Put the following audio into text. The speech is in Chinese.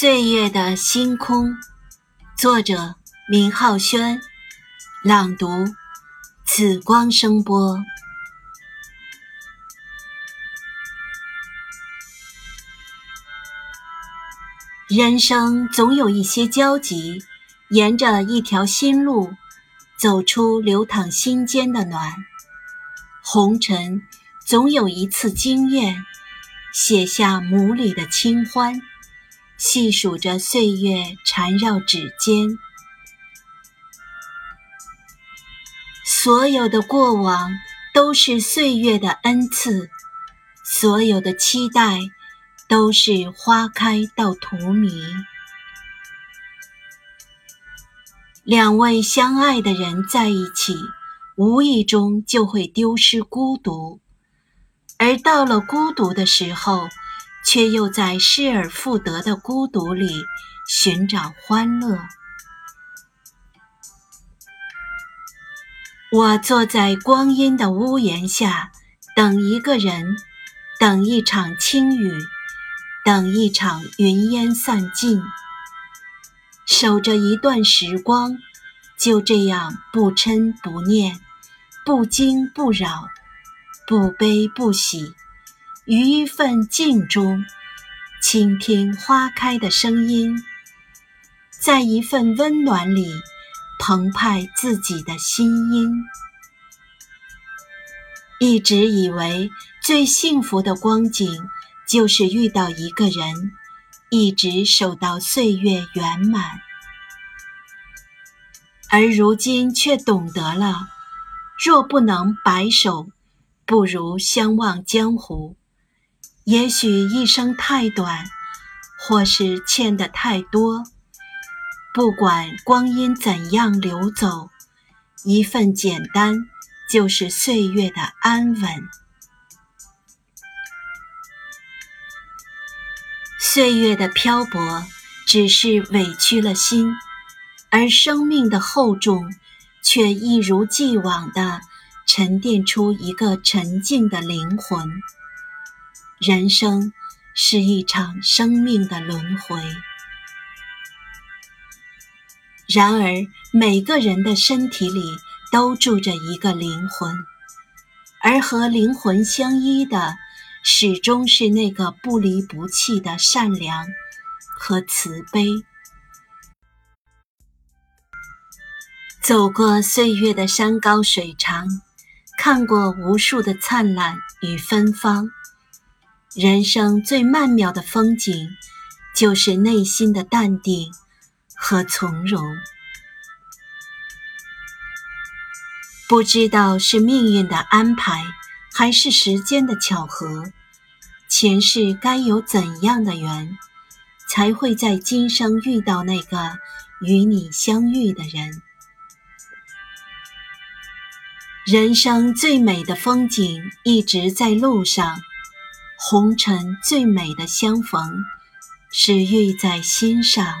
岁月的星空，作者明浩轩，朗读紫光声波。人生总有一些交集，沿着一条新路，走出流淌心间的暖。红尘总有一次惊艳，写下母里的清欢。细数着岁月缠绕指尖，所有的过往都是岁月的恩赐，所有的期待都是花开到荼蘼。两位相爱的人在一起，无意中就会丢失孤独，而到了孤独的时候。却又在失而复得的孤独里寻找欢乐。我坐在光阴的屋檐下，等一个人，等一场轻雨，等一场云烟散尽，守着一段时光，就这样不嗔不念，不惊不扰，不悲不喜。于一份静中，倾听花开的声音，在一份温暖里澎湃自己的心音。一直以为最幸福的光景，就是遇到一个人，一直守到岁月圆满。而如今却懂得了，若不能白首，不如相忘江湖。也许一生太短，或是欠的太多。不管光阴怎样流走，一份简单就是岁月的安稳。岁月的漂泊，只是委屈了心，而生命的厚重，却一如既往地沉淀出一个沉静的灵魂。人生是一场生命的轮回，然而每个人的身体里都住着一个灵魂，而和灵魂相依的，始终是那个不离不弃的善良和慈悲。走过岁月的山高水长，看过无数的灿烂与芬芳。人生最曼妙的风景，就是内心的淡定和从容。不知道是命运的安排，还是时间的巧合，前世该有怎样的缘，才会在今生遇到那个与你相遇的人？人生最美的风景，一直在路上。红尘最美的相逢，是遇在心上。